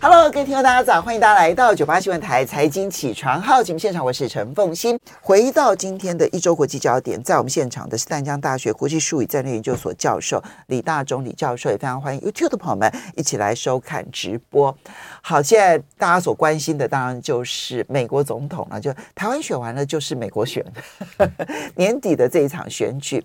Hello，各位听众，大家早！欢迎大家来到九八新闻台财经起床号节目现场，我是陈凤欣。回到今天的一周国际焦点，在我们现场的是淡江大学国际术语战略研究所教授李大中李教授，也非常欢迎 YouTube 的朋友们一起来收看直播。好，现在大家所关心的当然就是美国总统了，就台湾选完了，就是美国选 年底的这一场选举。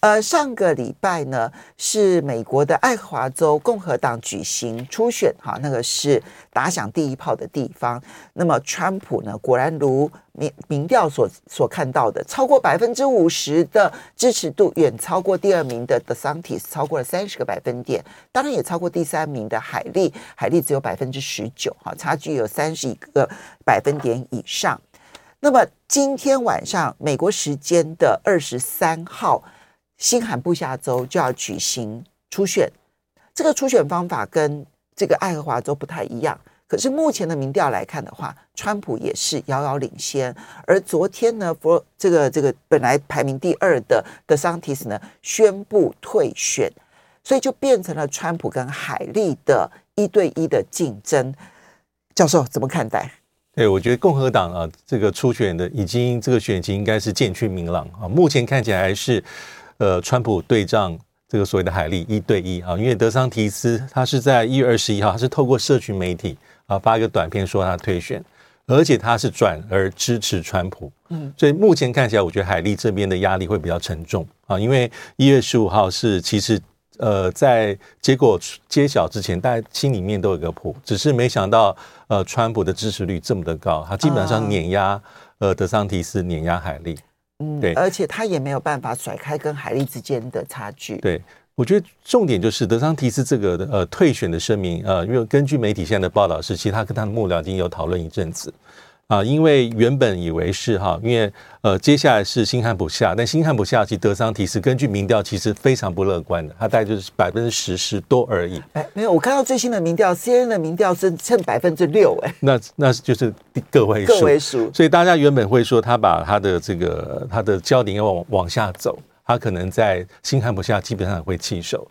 呃，上个礼拜呢，是美国的爱荷华州共和党举行初选，哈，那个是打响第一炮的地方。那么，川普呢，果然如民民调所所看到的，超过百分之五十的支持度，远超过第二名的 DeSantis，超过了三十个百分点，当然也超过第三名的海莉，海莉只有百分之十九，哈，差距有三十一个百分点以上。那么，今天晚上美国时间的二十三号。新罕布夏州就要举行初选，这个初选方法跟这个爱荷华州不太一样。可是目前的民调来看的话，川普也是遥遥领先。而昨天呢，佛这个这个本来排名第二的德桑提斯呢宣布退选，所以就变成了川普跟海莉的一对一的竞争。教授怎么看待？对，我觉得共和党啊，这个初选的已经这个选情应该是渐趋明朗啊。目前看起来还是。呃，川普对仗这个所谓的海利一对一啊，因为德桑提斯他是在一月二十一号，他是透过社群媒体啊发一个短片说他退选，而且他是转而支持川普，嗯，所以目前看起来，我觉得海利这边的压力会比较沉重啊，因为一月十五号是其实呃在结果揭晓之前，大家心里面都有个谱，只是没想到呃川普的支持率这么的高，他基本上碾压呃德桑提斯碾压海莉。嗯，对，而且他也没有办法甩开跟海莉之间的差距。对，我觉得重点就是德桑提斯这个的呃退选的声明，呃，因为根据媒体现在的报道是，其实他跟他的幕僚已经有讨论一阵子。啊，因为原本以为是哈，因为呃，接下来是新罕布夏，但新罕布夏其实德桑提斯根据民调其实非常不乐观的，他大概就是百分之十十多而已。哎，没有，我看到最新的民调，CNN 的民调是剩百分之六，哎，那那就是个位数，个位数。所以大家原本会说他把他的这个他的焦点要往往下走，他可能在新罕布夏基本上会弃守。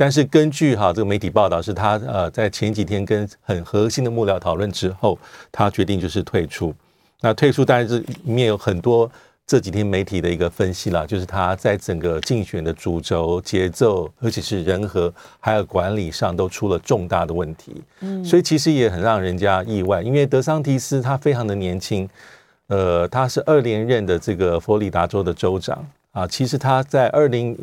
但是根据哈这个媒体报道，是他呃在前几天跟很核心的幕僚讨论之后，他决定就是退出。那退出当然是里面有很多这几天媒体的一个分析啦，就是他在整个竞选的主轴、节奏，而且是人和还有管理上都出了重大的问题。嗯，所以其实也很让人家意外，因为德桑提斯他非常的年轻，呃，他是二连任的这个佛罗里达州的州长啊，其实他在二零。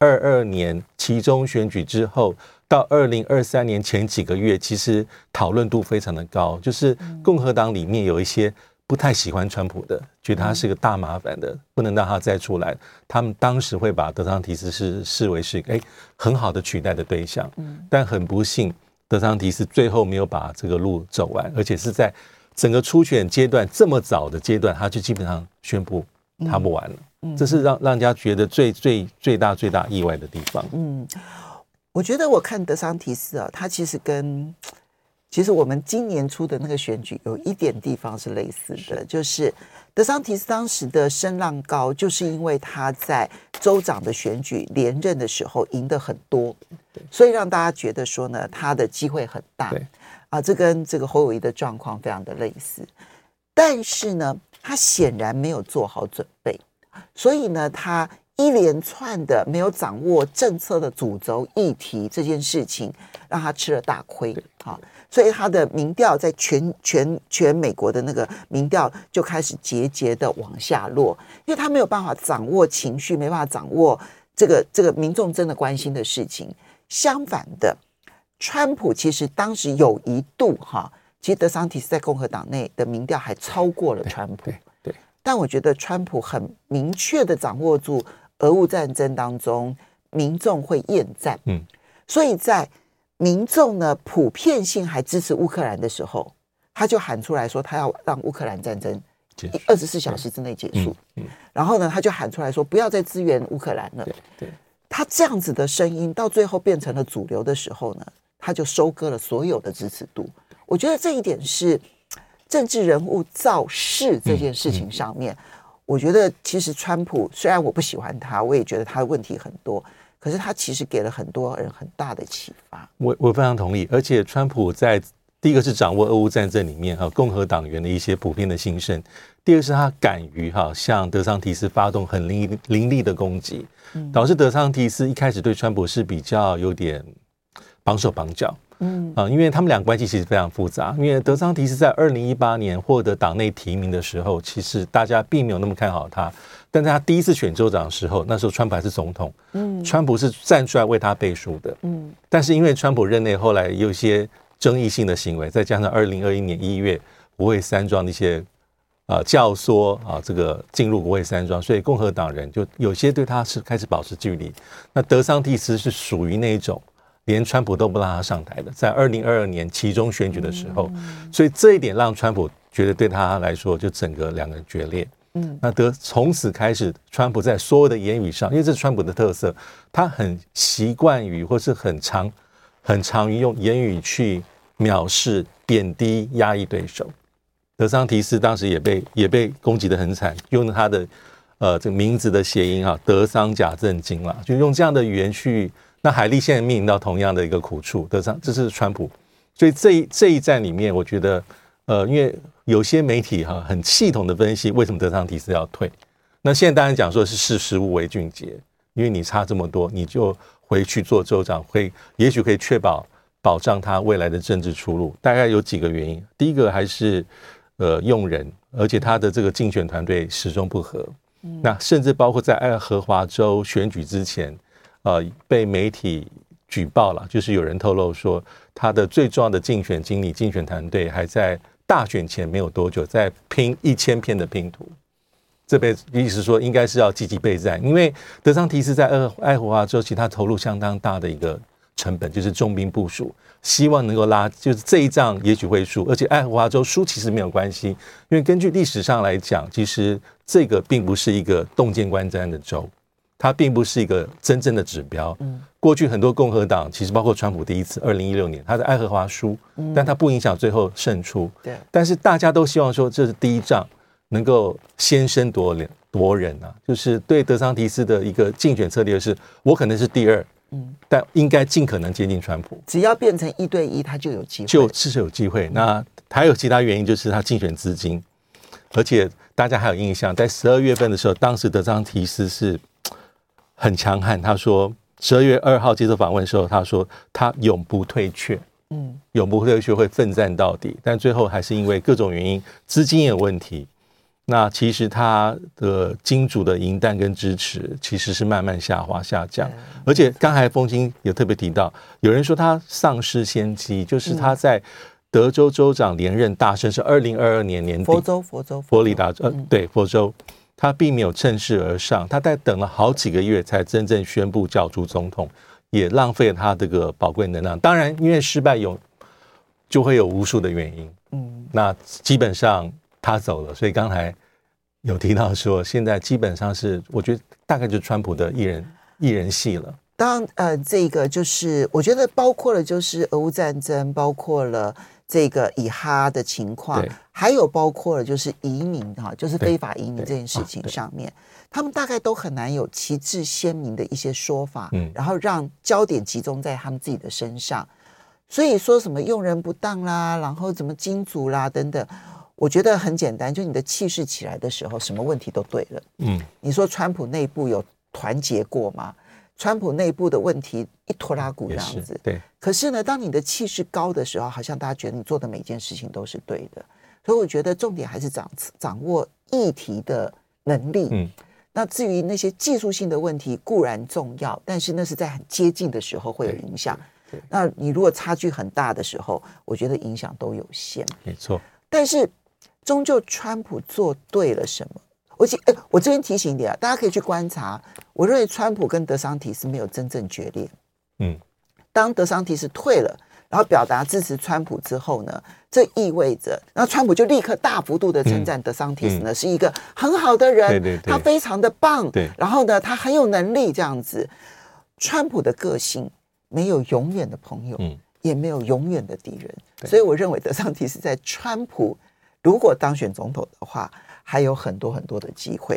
二二年其中选举之后，到二零二三年前几个月，其实讨论度非常的高。就是共和党里面有一些不太喜欢川普的，觉得他是个大麻烦的，不能让他再出来。他们当时会把德桑提斯是视为是哎很好的取代的对象。但很不幸，德桑提斯最后没有把这个路走完，而且是在整个初选阶段这么早的阶段，他就基本上宣布他不玩了。这是让让人家觉得最最最大最大意外的地方。嗯，我觉得我看德桑提斯啊，他其实跟其实我们今年初的那个选举有一点地方是类似的，就是德桑提斯当时的声浪高，就是因为他在州长的选举连任的时候赢得很多，所以让大家觉得说呢，他的机会很大。对。啊，这跟这个侯友谊的状况非常的类似，但是呢，他显然没有做好准备。所以呢，他一连串的没有掌握政策的主轴议题这件事情，让他吃了大亏啊！所以他的民调在全全全美国的那个民调就开始节节的往下落，因为他没有办法掌握情绪，没办法掌握这个这个民众真的关心的事情。相反的，川普其实当时有一度哈，其实德桑提斯在共和党内的民调还超过了川普。对但我觉得川普很明确的掌握住俄乌战争当中民众会厌战，嗯，所以在民众呢普遍性还支持乌克兰的时候，他就喊出来说他要让乌克兰战争二十四小时之内结束，嗯，然后呢他就喊出来说不要再支援乌克兰了，对，对，他这样子的声音到最后变成了主流的时候呢，他就收割了所有的支持度。我觉得这一点是。政治人物造势这件事情上面，我觉得其实川普虽然我不喜欢他，我也觉得他的问题很多，可是他其实给了很多人很大的启发。我我非常同意，而且川普在第一个是掌握俄乌战争里面哈共和党员的一些普遍的心声，第二个是他敢于哈向德桑提斯发动很凌凌厉的攻击，导致德桑提斯一开始对川普是比较有点绑手绑脚。嗯啊，因为他们俩关系其实非常复杂。因为德桑提斯在二零一八年获得党内提名的时候，其实大家并没有那么看好他。但在他第一次选州长的时候，那时候川普还是总统，嗯，川普是站出来为他背书的，嗯。但是因为川普任内后来有一些争议性的行为，再加上二零二一年一月国会山庄的一些啊教唆啊这个进入国会山庄，所以共和党人就有些对他是开始保持距离。那德桑蒂斯是属于那一种。连川普都不让他上台的，在二零二二年其中选举的时候，所以这一点让川普觉得对他来说就整个两个人决裂。嗯，那得从此开始，川普在所有的言语上，因为这是川普的特色，他很习惯于或是很常很常于用言语去藐视、贬低、压抑对手。德桑提斯当时也被也被攻击的很惨，用他的呃这个名字的谐音啊，德桑假正经了，就用这样的语言去。那海利现在面临到同样的一个苦处，德桑，这是川普，所以这一这一战里面，我觉得，呃，因为有些媒体哈很系统的分析为什么德桑提斯要退，那现在当然讲说是识时务为俊杰，因为你差这么多，你就回去做州长，会也许可以确保保障他未来的政治出路。大概有几个原因，第一个还是呃用人，而且他的这个竞选团队始终不和，那甚至包括在爱荷华州选举之前。呃，被媒体举报了，就是有人透露说，他的最重要的竞选经理、竞选团队还在大选前没有多久，在拼一千片的拼图。这辈子意思说，应该是要积极备战，因为德桑提斯在爱爱荷华州，其实他投入相当大的一个成本，就是重兵部署，希望能够拉，就是这一仗也许会输，而且爱荷华州输其实没有关系，因为根据历史上来讲，其实这个并不是一个动见观瞻的州。它并不是一个真正的指标。嗯，过去很多共和党，其实包括川普第一次二零一六年，他在爱荷华输，但他不影响最后胜出。对，但是大家都希望说这是第一仗，能够先声夺人夺人啊，就是对德桑提斯的一个竞选策略是，我可能是第二，嗯，但应该尽可能接近川普。只要变成一对一，他就有机会，就是有机会。那还有其他原因，就是他竞选资金，而且大家还有印象，在十二月份的时候，当时德桑提斯是。很强悍，他说十二月二号接受访问的时候，他说他永不退却，嗯，永不退却会奋战到底，但最后还是因为各种原因，资金有问题。那其实他的金主的银弹跟支持其实是慢慢下滑下降，而且刚才风清也特别提到，有人说他丧失先机，就是他在德州州长连任大胜是二零二二年年底，佛州佛州佛里达呃对佛州。他并没有趁势而上，他在等了好几个月才真正宣布角逐总统，也浪费了他这个宝贵能量。当然，因为失败有就会有无数的原因。嗯，那基本上他走了，所以刚才有提到说，现在基本上是我觉得大概就是川普的一人一人戏了。当呃，这个就是我觉得包括了就是俄乌战争，包括了。这个以哈的情况，还有包括了就是移民哈，就是非法移民这件事情上面，他们大概都很难有旗帜鲜明的一些说法，嗯，然后让焦点集中在他们自己的身上。所以说什么用人不当啦，然后怎么金主啦等等，我觉得很简单，就你的气势起来的时候，什么问题都对了。嗯，你说川普内部有团结过吗？川普内部的问题一拖拉股这样子，对。可是呢，当你的气势高的时候，好像大家觉得你做的每件事情都是对的。所以我觉得重点还是掌掌握议题的能力。嗯。那至于那些技术性的问题固然重要，但是那是在很接近的时候会有影响。那你如果差距很大的时候，我觉得影响都有限。没错。但是终究川普做对了什么？我记，哎，我这边提醒一点啊，大家可以去观察。我认为川普跟德桑提斯没有真正决裂。嗯，当德桑提斯退了，然后表达支持川普之后呢，这意味着，然后川普就立刻大幅度的称赞德桑提斯呢、嗯嗯、是一个很好的人，对对对，他非常的棒。对，然后呢，他很有能力这样子。川普的个性没有永远的朋友，嗯，也没有永远的敌人，所以我认为德桑提斯在川普如果当选总统的话，还有很多很多的机会。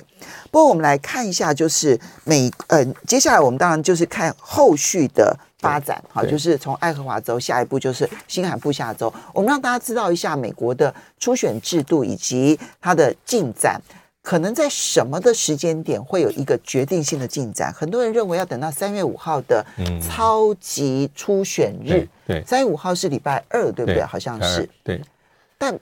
不过我们来看一下，就是美，呃，接下来我们当然就是看后续的发展，好，就是从爱荷华州，下一步就是新罕布夏州，我们让大家知道一下美国的初选制度以及它的进展。可能在什么的时间点会有一个决定性的进展？很多人认为要等到三月五号的超级初选日。嗯、对，三月五号是礼拜二，对不对？对好像是。对，但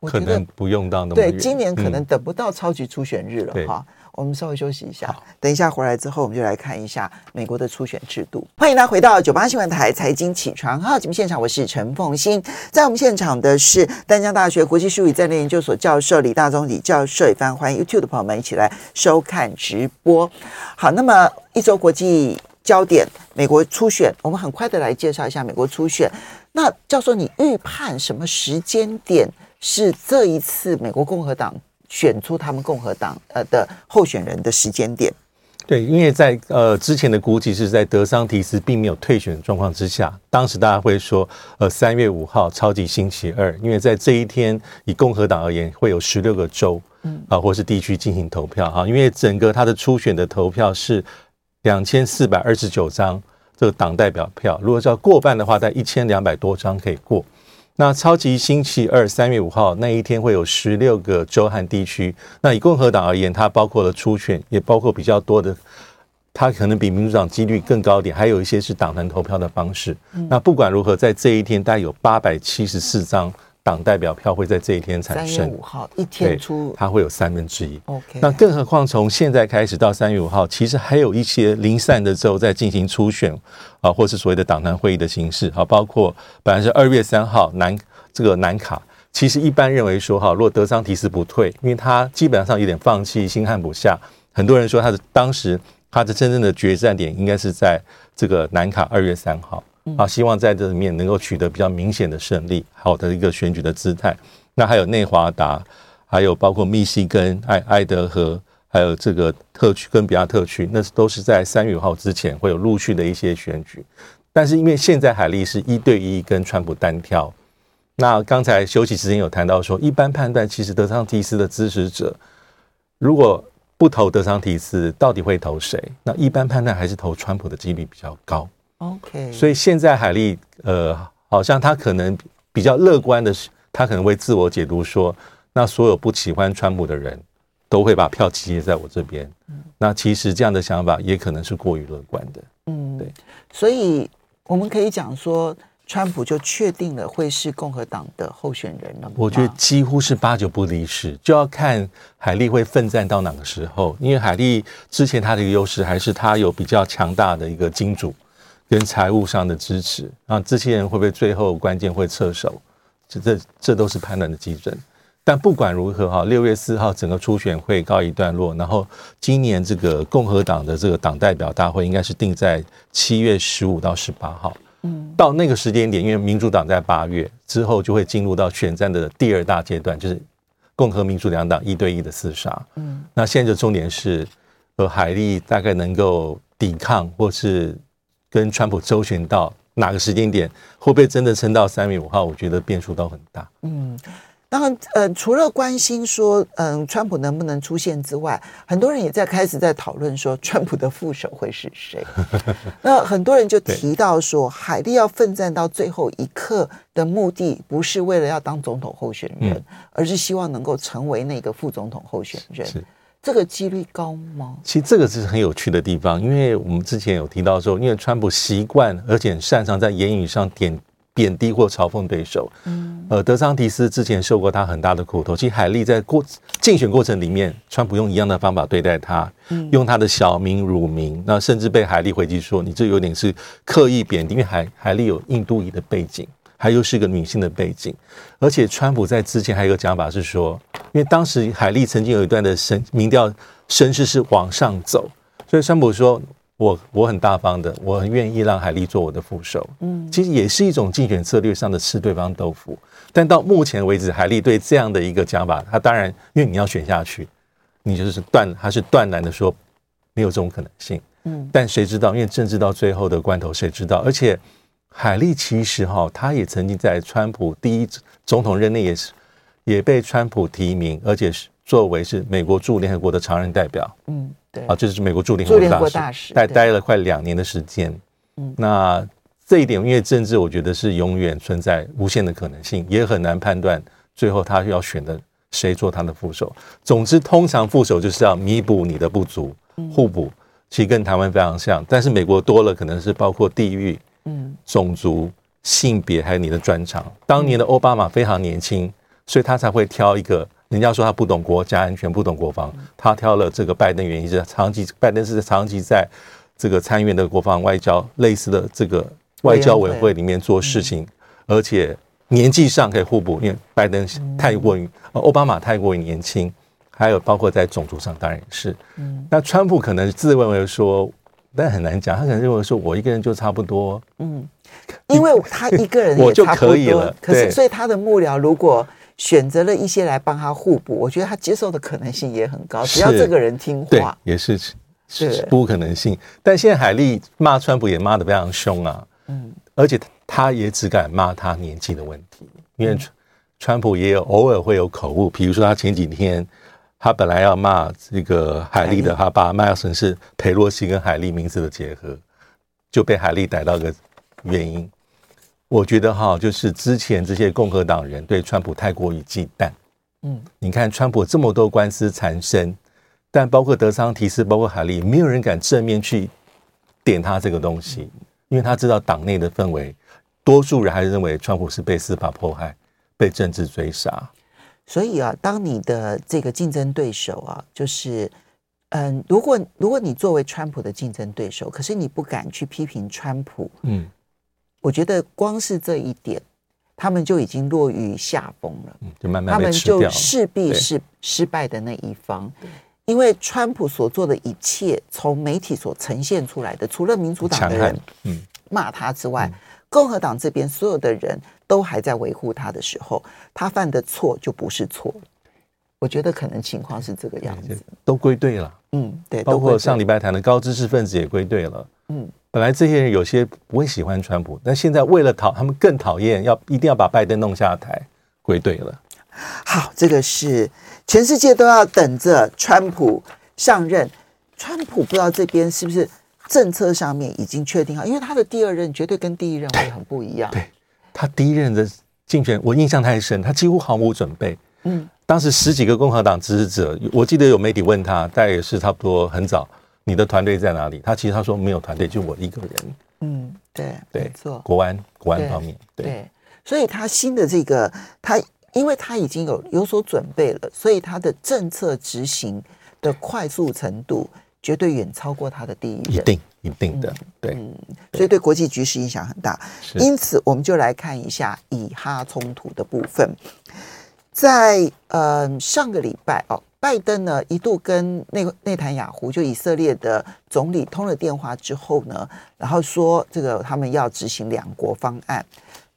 我觉得可能不用到那么。对，今年可能等不到超级初选日了哈。嗯我们稍微休息一下，等一下回来之后，我们就来看一下美国的初选制度。欢迎大家回到九八新闻台财经起床号节目现场，我是陈凤欣。在我们现场的是丹江大学国际术语战略研究所教授李大中李教授，也非常欢迎 YouTube 的朋友们一起来收看直播。好，那么一周国际焦点，美国初选，我们很快的来介绍一下美国初选。那教授，你预判什么时间点是这一次美国共和党？选出他们共和党呃的候选人的时间点，对，因为在呃之前的估计是在德桑提斯并没有退选的状况之下，当时大家会说呃三月五号超级星期二，因为在这一天以共和党而言会有十六个州嗯啊或是地区进行投票哈，因为整个他的初选的投票是两千四百二十九张这个党代表票，如果是要过半的话，在一千两百多张可以过。那超级星期二，三月五号那一天会有十六个州和地区。那以共和党而言，它包括了初选，也包括比较多的，它可能比民主党几率更高点，还有一些是党团投票的方式。那不管如何，在这一天，大概有八百七十四张。党代表票会在这一天产生。三月五号一天出，它会有三分之一。OK，那更何况从现在开始到三月五号，其实还有一些零散的州在进行初选啊，或是所谓的党团会议的形式啊，包括本来是二月三号南这个南卡，其实一般认为说哈，如果德桑提斯不退，因为他基本上有点放弃新汉普下，很多人说他的当时他的真正的决战点应该是在这个南卡二月三号。啊，希望在这里面能够取得比较明显的胜利，好的一个选举的姿态。那还有内华达，还有包括密西根、爱爱德和，还有这个特区跟比亚特区，那都是在三月五号之前会有陆续的一些选举。但是因为现在海莉是一对一跟川普单挑，那刚才休息时间有谈到说，一般判断其实德桑提斯的支持者如果不投德桑提斯，到底会投谁？那一般判断还是投川普的几率比较高。OK，所以现在海莉呃，好像他可能比较乐观的是，他可能会自我解读说，那所有不喜欢川普的人都会把票集结在我这边。嗯，那其实这样的想法也可能是过于乐观的。嗯，对，所以我们可以讲说，川普就确定了会是共和党的候选人了吗？我觉得几乎是八九不离十，就要看海莉会奋战到哪个时候。因为海莉之前他的一个优势还是他有比较强大的一个金主。跟财务上的支持，啊，这些人会不会最后关键会撤手？这这这都是判断的基准。但不管如何哈，六月四号整个初选会告一段落，然后今年这个共和党的这个党代表大会应该是定在七月十五到十八号。嗯，到那个时间点，因为民主党在八月之后就会进入到选战的第二大阶段，就是共和民主两党一对一的厮杀。嗯，那现在的重点是，呃，海利大概能够抵抗或是。跟川普周旋到哪个时间点，会不会真的撑到三月五号？我觉得变数都很大。嗯，当然，呃，除了关心说，嗯、呃，川普能不能出现之外，很多人也在开始在讨论说，川普的副手会是谁？那很多人就提到说，海利要奋战到最后一刻的目的，不是为了要当总统候选人，嗯、而是希望能够成为那个副总统候选人。这个几率高吗？其实这个是很有趣的地方，因为我们之前有提到说，因为川普习惯而且擅长在言语上点贬低或嘲讽对手。嗯，呃，德桑提斯之前受过他很大的苦头。其实海利在过竞选过程里面，川普用一样的方法对待他，用他的小名乳名，那甚至被海利回击说你这有点是刻意贬低，因为海海利有印度裔的背景。还又是一个女性的背景，而且川普在之前还有一个讲法是说，因因为当时海莉曾经有一段的声民调声势是往上走，所以川普说。我我很大方的，我很愿意让海莉做我的副手。嗯，其实也是一种竞选策略上的吃对方豆腐。但到目前为止，海莉对这样的一个讲法，他当然因为你要选下去，你就是断，他是断然的说没有这种可能性。嗯，但谁知道？因为政治到最后的关头，谁知道？而且海莉其实哈，他也曾经在川普第一总统任内也是也被川普提名，而且是作为是美国驻联合国的常任代表。嗯。对啊，这是美国驻联合国大使，待待了快两年的时间。嗯，那这一点，因为政治，我觉得是永远存在无限的可能性，也很难判断最后他要选的谁做他的副手。总之，通常副手就是要弥补你的不足，互补。其实跟台湾非常像，但是美国多了，可能是包括地域、嗯，种族、性别，还有你的专长。当年的奥巴马非常年轻，所以他才会挑一个。人家说他不懂国家安全，不懂国防。他挑了这个拜登，原因是长期拜登是长期在这个参议院的国防外交类似的这个外交委员会里面做事情，而且年纪上可以互补，因为拜登太过于奥巴马太过于年轻，还有包括在种族上当然也是。那川普可能自认为说，但很难讲，他可能认为说我一个人就差不多，嗯，因为他一个人 我就可以了。可是所以他的幕僚如果。选择了一些来帮他互补，我觉得他接受的可能性也很高。只要这个人听话，对，也是是不可能性。但现在海莉骂川普也骂的非常凶啊，嗯，而且他也只敢骂他年纪的问题，因为川普也有偶尔会有口误，比如说他前几天他本来要骂这个海莉的，他把麦尔森是裴洛西跟海莉名字的结合，就被海莉逮到个原因。我觉得哈，就是之前这些共和党人对川普太过于忌惮。嗯，你看川普这么多官司缠身，但包括德桑提斯，包括海利，没有人敢正面去点他这个东西，因为他知道党内的氛围，多数人还是认为川普是被司法迫害、被政治追杀。所以啊，当你的这个竞争对手啊，就是嗯，如果如果你作为川普的竞争对手，可是你不敢去批评川普，嗯。我觉得光是这一点，他们就已经落于下风了。嗯，就慢慢他们就势必是失败的那一方，因为川普所做的一切，从媒体所呈现出来的，除了民主党的人嗯骂他之外，共和党这边所有的人都还在维护他的时候，他犯的错就不是错。我觉得可能情况是这个样子，都归队了。嗯，对，包括上礼拜谈的高知识分子也归队了。嗯。本来这些人有些不会喜欢川普，但现在为了讨他们更讨厌，要一定要把拜登弄下台，归队了。好，这个是全世界都要等着川普上任。川普不知道这边是不是政策上面已经确定好，因为他的第二任绝对跟第一任会很不一样。对，对他第一任的竞选，我印象太深，他几乎毫无准备。嗯，当时十几个共和党支持者，我记得有媒体问他，大概也是差不多很早。你的团队在哪里？他其实他说没有团队，就我一个人。嗯，对，对，没错。国安国安方面，对，对，所以他新的这个他，因为他已经有有所准备了，所以他的政策执行的快速程度绝对远超过他的第一任，一定一定的，对，嗯，所以对国际局势影响很大。因此，我们就来看一下以哈冲突的部分，在呃上个礼拜哦。拜登呢一度跟内内塔尼亚胡就以色列的总理通了电话之后呢，然后说这个他们要执行两国方案，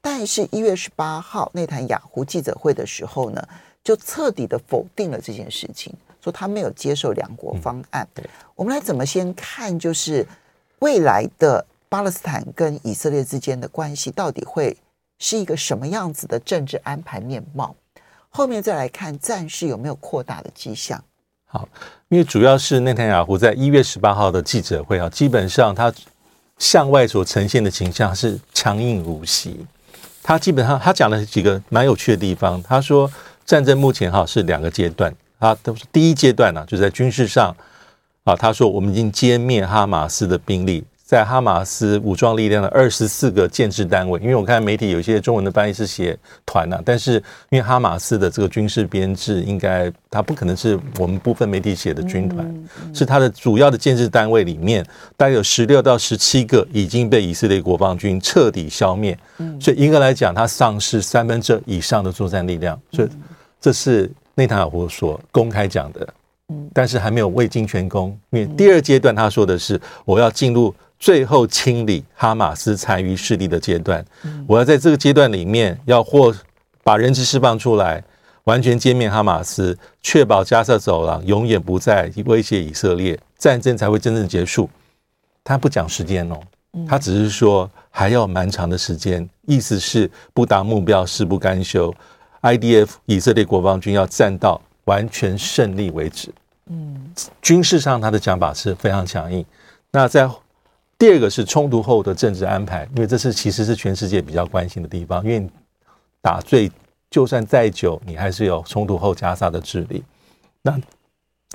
但是一月十八号内塔尼亚胡记者会的时候呢，就彻底的否定了这件事情，说他没有接受两国方案。嗯，我们来怎么先看，就是未来的巴勒斯坦跟以色列之间的关系到底会是一个什么样子的政治安排面貌？后面再来看战事有没有扩大的迹象。好，因为主要是内塔尼亚胡在一月十八号的记者会啊，基本上他向外所呈现的形象是强硬如昔。他基本上他讲了几个蛮有趣的地方。他说战争目前哈是两个阶段，他都是第一阶段呢，就在军事上啊，他说我们已经歼灭哈马斯的兵力。在哈马斯武装力量的二十四个建制单位，因为我看媒体有些中文的翻译是写团呐，但是因为哈马斯的这个军事编制，应该它不可能是我们部分媒体写的军团，是它的主要的建制单位里面，大概有十六到十七个已经被以色列国防军彻底消灭，所以严格来讲，它丧失三分之二以上的作战力量，所以这是。内塔尼亚胡所公开讲的，但是还没有未经全功，因为第二阶段他说的是我要进入最后清理哈马斯残余势力的阶段，我要在这个阶段里面要获把人质释放出来。完全歼灭哈马斯，确保加沙走廊永远不再威胁以色列，战争才会真正结束。他不讲时间哦，他只是说还要蛮长的时间，意思是不达目标誓不甘休。IDF 以色列国防军要战到完全胜利为止。嗯，军事上他的讲法是非常强硬。那在第二个是冲突后的政治安排，因为这是其实是全世界比较关心的地方，因为打最。就算再久，你还是有冲突后加沙的治理。那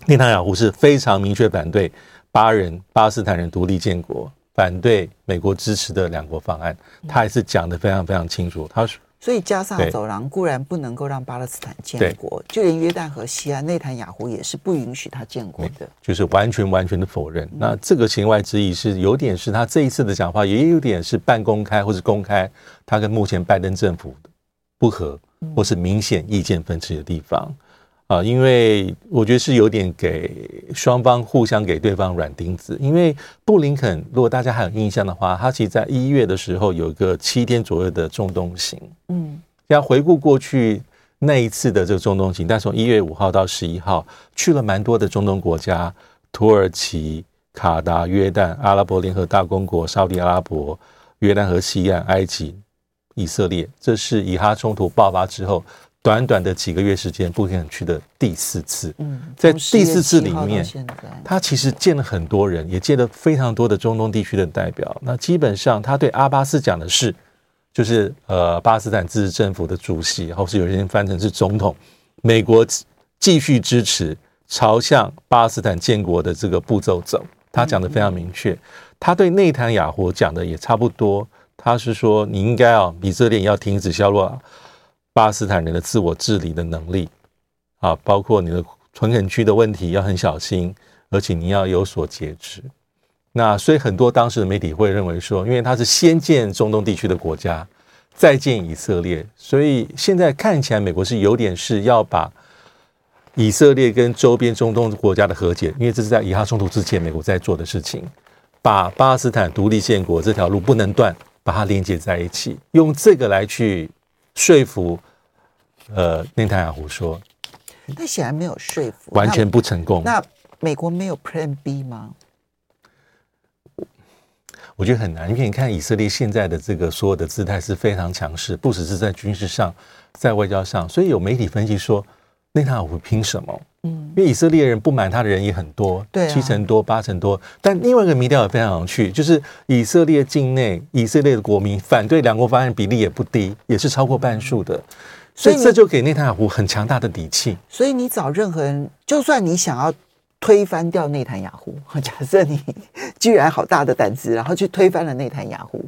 内塔尼亚胡是非常明确反对巴人巴斯坦人独立建国，反对美国支持的两国方案。他还是讲的非常非常清楚。他说，所以加上走廊固然不能够让巴勒斯坦建国，就连约旦河西岸内塔尼亚胡也是不允许他建国的，就是完全完全的否认。那这个弦外之意是有点是他这一次的讲话，也有点是半公开或是公开，他跟目前拜登政府不合。或是明显意见分歧的地方啊，因为我觉得是有点给双方互相给对方软钉子。因为布林肯，如果大家还有印象的话，他其实在一月的时候有一个七天左右的中东行，嗯，要回顾过去那一次的这个中东行，但从一月五号到十一号去了蛮多的中东国家，土耳其、卡达、约旦、阿拉伯联合大公国、沙特阿拉伯、约旦河西岸、埃及。以色列，这是以哈冲突爆发之后，短短的几个月时间，布林肯去的第四次。嗯，在第四次里面，他其实见了很多人，也见了非常多的中东地区的代表。那基本上，他对阿巴斯讲的是，就是呃，巴勒斯坦自治政府的主席，或是有些人翻成是总统，美国继续支持朝向巴勒斯坦建国的这个步骤走。他讲的非常明确，他对内塔尼亚胡讲的也差不多。他是说，你应该啊，以色列要停止削弱巴勒斯坦人的自我治理的能力啊，包括你的屯垦区的问题要很小心，而且你要有所节制。那所以很多当时的媒体会认为说，因为他是先建中东地区的国家，再建以色列，所以现在看起来美国是有点是要把以色列跟周边中东国家的和解，因为这是在以哈冲突之前美国在做的事情，把巴勒斯坦独立建国这条路不能断。把它连接在一起，用这个来去说服呃内塔尼亚胡说，那显然没有说服，完全不成功。那美国没有 Plan B 吗？我觉得很难，因为你看以色列现在的这个所有的姿态是非常强势，不只是在军事上，在外交上，所以有媒体分析说内塔尼亚胡凭什么？嗯，因为以色列人不满他的人也很多，对、啊，七成多、八成多。但另外一个民调也非常有趣，就是以色列境内以色列的国民反对两国方案比例也不低，也是超过半数的。所以这就给内塔尼亚胡很强大的底气。所以你找任何人，就算你想要推翻掉内塔尼亚胡，假设你居然好大的胆子，然后去推翻了内塔尼亚胡，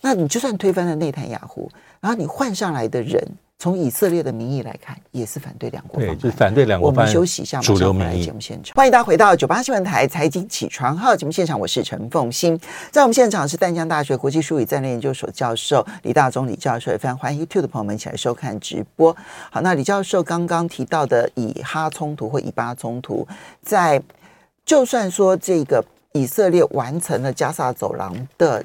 那你就算推翻了内塔尼亚胡，然后你换上来的人。从以色列的民意来看，也是反对两国方案。对，就是反对两国方案。我们休息一下，马上回来节目现场。欢迎大家回到九八新闻台财经起床号节目现场，我是陈凤欣。在我们现场是淡江大学国际术语战略研究所教授李大中李教授，也非常欢迎 YouTube 的朋友们一起来收看直播。好，那李教授刚刚提到的以哈冲突或以巴冲突，在就算说这个以色列完成了加萨走廊的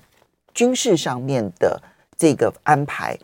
军事上面的这个安排。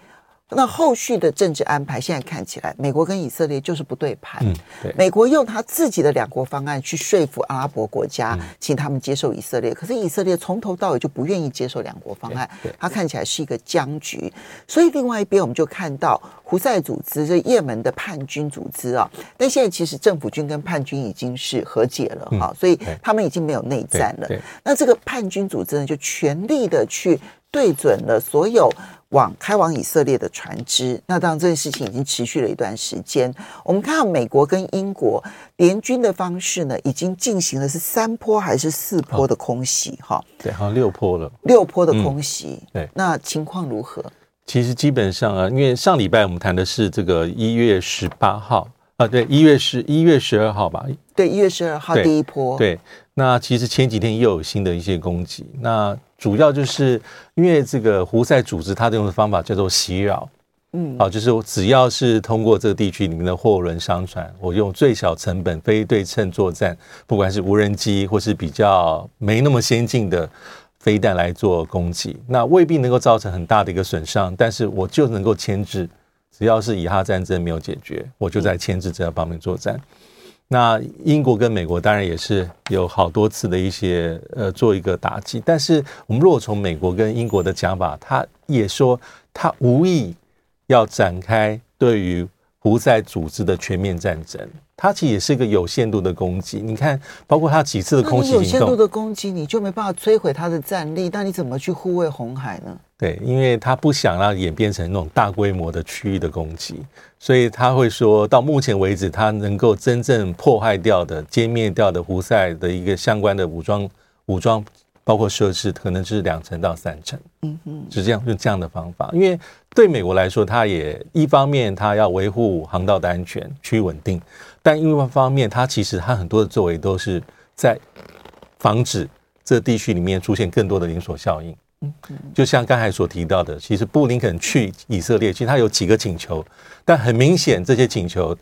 那后续的政治安排，现在看起来，美国跟以色列就是不对盘。嗯，对。美国用他自己的两国方案去说服阿拉伯国家，请他们接受以色列。可是以色列从头到尾就不愿意接受两国方案，他看起来是一个僵局。所以另外一边，我们就看到胡塞组织，这也门的叛军组织啊。但现在其实政府军跟叛军已经是和解了哈，所以他们已经没有内战了。那这个叛军组织呢，就全力的去对准了所有。往开往以色列的船只，那当然这件事情已经持续了一段时间。我们看到美国跟英国联军的方式呢，已经进行的是三波还是四波的空袭？哈、哦，对，好像六波了。六波的空袭，嗯、对，那情况如何？其实基本上啊，因为上礼拜我们谈的是这个一月十八号啊，对，一月十一月十二号吧？对，一月十二号第一波。对，那其实前几天又有新的一些攻击，那。主要就是因为这个胡塞组织，他用的方法叫做袭扰，嗯，好，就是只要是通过这个地区里面的货轮商船，我用最小成本、非对称作战，不管是无人机或是比较没那么先进的飞弹来做攻击，那未必能够造成很大的一个损伤，但是我就能够牵制，只要是以哈战争没有解决，我就在牵制这方面作战。那英国跟美国当然也是有好多次的一些呃做一个打击，但是我们如果从美国跟英国的讲法，他也说他无意。要展开对于胡塞组织的全面战争，它其实也是一个有限度的攻击。你看，包括它几次的空袭，有限度的攻击，你就没办法摧毁它的战力。那你怎么去护卫红海呢？对，因为他不想让演变成那种大规模的区域的攻击，所以他会说到目前为止，他能够真正破坏掉的、歼灭掉的胡塞的一个相关的武装武装。包括设置可能是两成到三成，嗯嗯，是这样用这样的方法，因为对美国来说，它也一方面它要维护航道的安全、区域稳定，但另外一方面，它其实它很多的作为都是在防止这地区里面出现更多的连锁效应。嗯嗯，就像刚才所提到的，其实布林肯去以色列，其实他有几个请求，但很明显这些请求，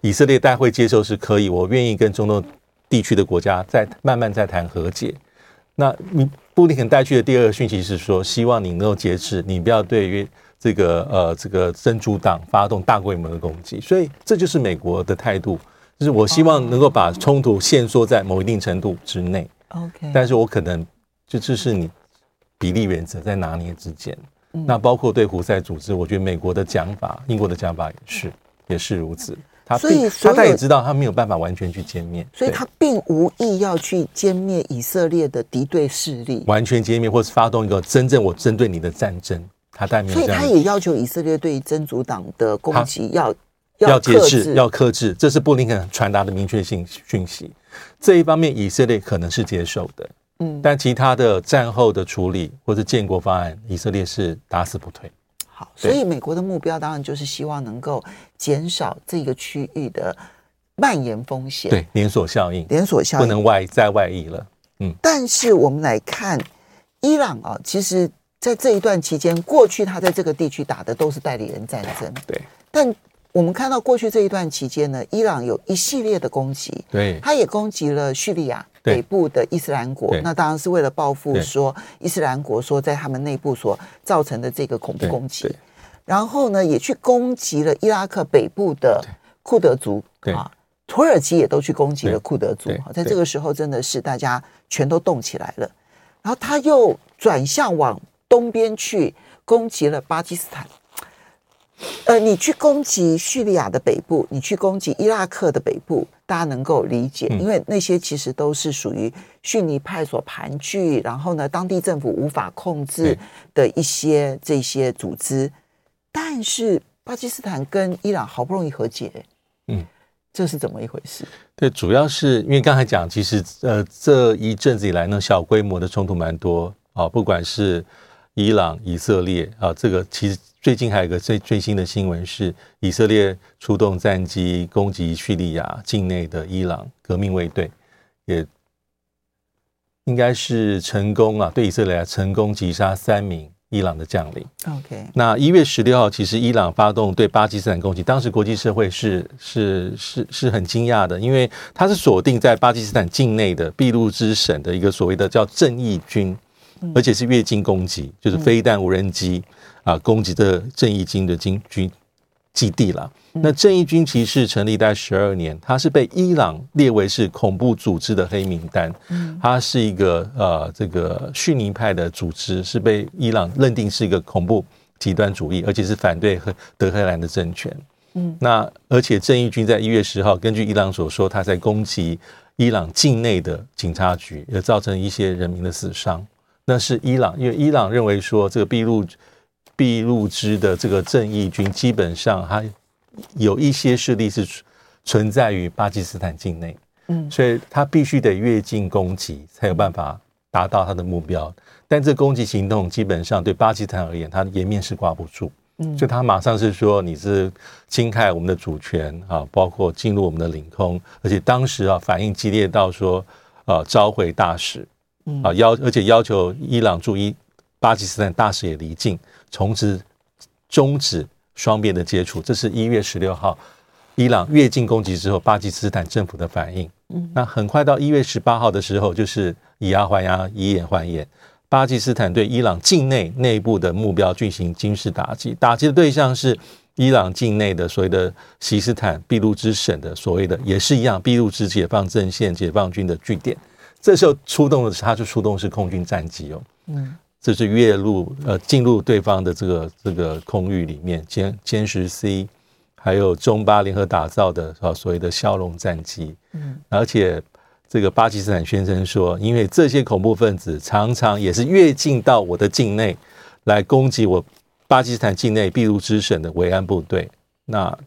以色列大会接受是可以，我愿意跟中东地区的国家再慢慢再谈和解。那你布林肯带去的第二个讯息是说，希望你能够节制，你不要对于这个呃这个真主党发动大规模的攻击。所以这就是美国的态度，就是我希望能够把冲突限缩在某一定程度之内。OK，但是我可能就这是你比例原则在拿捏之间。那包括对胡塞组织，我觉得美国的讲法、英国的讲法也是也是如此。他所以，他他也知道他没有办法完全去歼灭，所以他并无意要去歼灭以色列的敌对势力，完全歼灭或是发动一个真正我针对你的战争。他但没有，所以他也要求以色列对于真主党的攻击要要节制，要克制，这是布林肯传达的明确性讯息。这一方面，以色列可能是接受的，嗯，但其他的战后的处理或者建国方案，以色列是打死不退。好，所以美国的目标当然就是希望能够减少这个区域的蔓延风险，对，连锁效应，连锁效应。不能外再外溢了。嗯，但是我们来看伊朗啊，其实在这一段期间，过去他在这个地区打的都是代理人战争，对，但。我们看到过去这一段期间呢，伊朗有一系列的攻击，对，他也攻击了叙利亚北部的伊斯兰国，那当然是为了报复说伊斯兰国说在他们内部所造成的这个恐怖攻击，然后呢，也去攻击了伊拉克北部的库德族，啊，土耳其也都去攻击了库德族，在这个时候真的是大家全都动起来了，然后他又转向往东边去攻击了巴基斯坦。呃，你去攻击叙利亚的北部，你去攻击伊拉克的北部，大家能够理解，因为那些其实都是属于逊尼派所盘踞，然后呢，当地政府无法控制的一些这些组织。但是巴基斯坦跟伊朗好不容易和解，嗯，这是怎么一回事？对，主要是因为刚才讲，其实呃，这一阵子以来呢，小规模的冲突蛮多啊，不管是伊朗、以色列啊，这个其实。最近还有一个最最新的新闻是，以色列出动战机攻击叙利亚境内的伊朗革命卫队，也应该是成功啊，对以色列来成功击杀三名伊朗的将领。OK，那一月十六号，其实伊朗发动对巴基斯坦攻击，当时国际社会是是是是很惊讶的，因为它是锁定在巴基斯坦境内的俾路支省的一个所谓的叫正义军，而且是越境攻击，就是飞弹、无人机。啊，攻击的正义军的军军基地了。那正义军其实成立在十二年，它是被伊朗列为是恐怖组织的黑名单。它是一个呃，这个逊尼派的组织，是被伊朗认定是一个恐怖极端主义，而且是反对和德黑兰的政权。嗯，那而且正义军在一月十号，根据伊朗所说，他在攻击伊朗境内的警察局，也造成一些人民的死伤。那是伊朗，因为伊朗认为说这个俾路。俾路支的这个正义军，基本上还有一些势力是存在于巴基斯坦境内，嗯，所以他必须得越境攻击，才有办法达到他的目标。但这攻击行动基本上对巴基斯坦而言，他的颜面是挂不住，嗯，所以他马上是说你是侵害我们的主权啊，包括进入我们的领空，而且当时啊反应激烈到说啊召回大使，啊要而且要求伊朗驻伊巴基斯坦大使也离境。从此终止双边的接触。这是一月十六号，伊朗越境攻击之后，巴基斯坦政府的反应。嗯，那很快到一月十八号的时候，就是以牙还牙，以眼还眼。巴基斯坦对伊朗境内内部的目标进行军事打击，打击的对象是伊朗境内的所谓的西斯坦俾路支省的所谓的也是一样俾路支解放阵线解放军的据点。这时候出动的是，他就出动是空军战机哦，嗯，这是越入呃进入对方的这个这个空域里面，歼歼十 C，还有中巴联合打造的啊所谓的枭龙战机，嗯，而且。这个巴基斯坦宣称说，因为这些恐怖分子常常也是越境到我的境内来攻击我巴基斯坦境内俾路支省的维安部队。那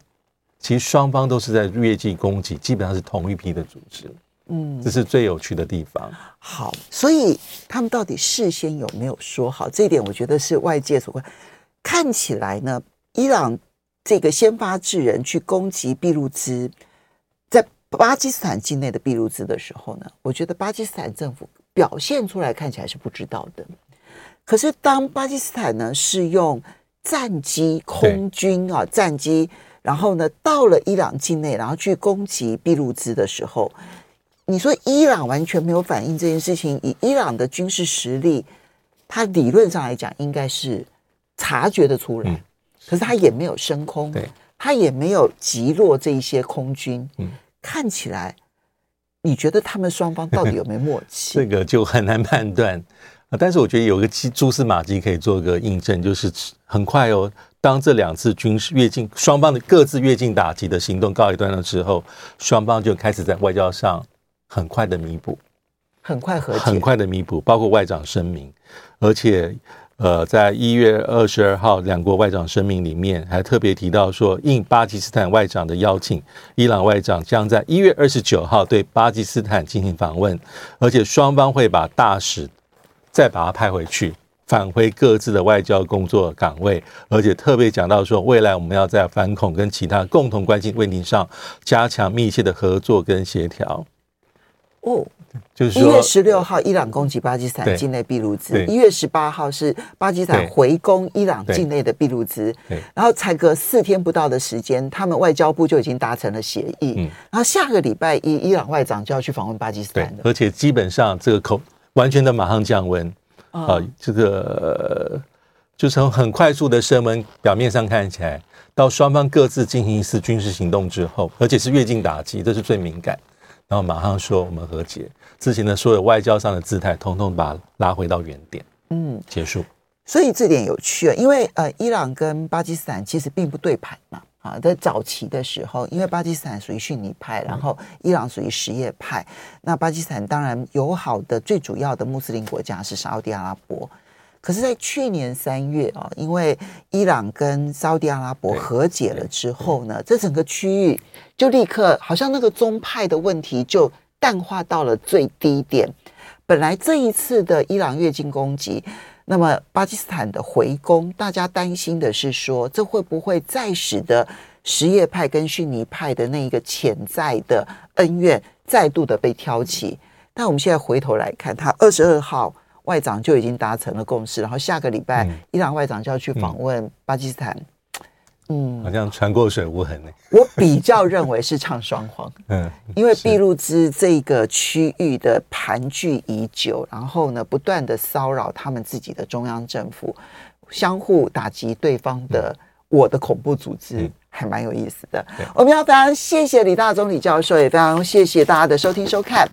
其实双方都是在越境攻击，基本上是同一批的组织。嗯，这是最有趣的地方。好，所以他们到底事先有没有说好？这一点我觉得是外界所关。看起来呢，伊朗这个先发制人去攻击俾路支。巴基斯坦境内的俾路兹的时候呢，我觉得巴基斯坦政府表现出来看起来是不知道的。可是当巴基斯坦呢是用战机、空军啊战机，然后呢到了伊朗境内，然后去攻击俾路兹的时候，你说伊朗完全没有反应这件事情，以伊朗的军事实力，他理论上来讲应该是察觉得出来，嗯、可是他也没有升空，对他也没有击落这一些空军，嗯。看起来，你觉得他们双方到底有没有默契？这个就很难判断。但是我觉得有个蛛丝马迹可以做个印证，就是很快哦，当这两次军事越境双方的各自越境打击的行动告一段落之后，双方就开始在外交上很快的弥补，很快和解，很快的弥补，包括外长声明，而且。呃，在一月二十二号，两国外长声明里面还特别提到说，应巴基斯坦外长的邀请，伊朗外长将在一月二十九号对巴基斯坦进行访问，而且双方会把大使再把他派回去，返回各自的外交工作岗位，而且特别讲到说，未来我们要在反恐跟其他共同关心问题上加强密切的合作跟协调。哦。就是一月十六号，伊朗攻击巴基斯坦境内俾路支；一月十八号是巴基斯坦回攻伊朗境内的俾路支。然后才隔四天不到的时间，他们外交部就已经达成了协议。然后下个礼拜一，伊朗外长就要去访问巴基斯坦的，而且基本上这个口完全的马上降温。啊，这个就从很快速的升温，表面上看起来，到双方各自进行一次军事行动之后，而且是越境打击，这是最敏感。然后马上说我们和解，之前的所有外交上的姿态，统统把它拉回到原点，嗯，结束。所以这点有趣啊，因为呃，伊朗跟巴基斯坦其实并不对盘嘛，啊，在早期的时候，因为巴基斯坦属于逊尼派，然后伊朗属于什叶派，那巴基斯坦当然友好的最主要的穆斯林国家是沙乌地阿拉伯。可是，在去年三月啊，因为伊朗跟沙乌地阿拉伯和解了之后呢，这整个区域就立刻好像那个宗派的问题就淡化到了最低点。本来这一次的伊朗越境攻击，那么巴基斯坦的回攻，大家担心的是说，这会不会再使得什叶派跟逊尼派的那一个潜在的恩怨再度的被挑起？但我们现在回头来看，他二十二号。外长就已经达成了共识，然后下个礼拜，伊朗外长就要去访问巴基斯坦。嗯，好像船过水无痕呢。我比较认为是唱双簧。嗯，因为俾路支这个区域的盘踞已久，然后呢，不断的骚扰他们自己的中央政府，相互打击对方的我的恐怖组织，还蛮有意思的。我们要非常谢谢李大中李教授，也非常谢谢大家的收听收看。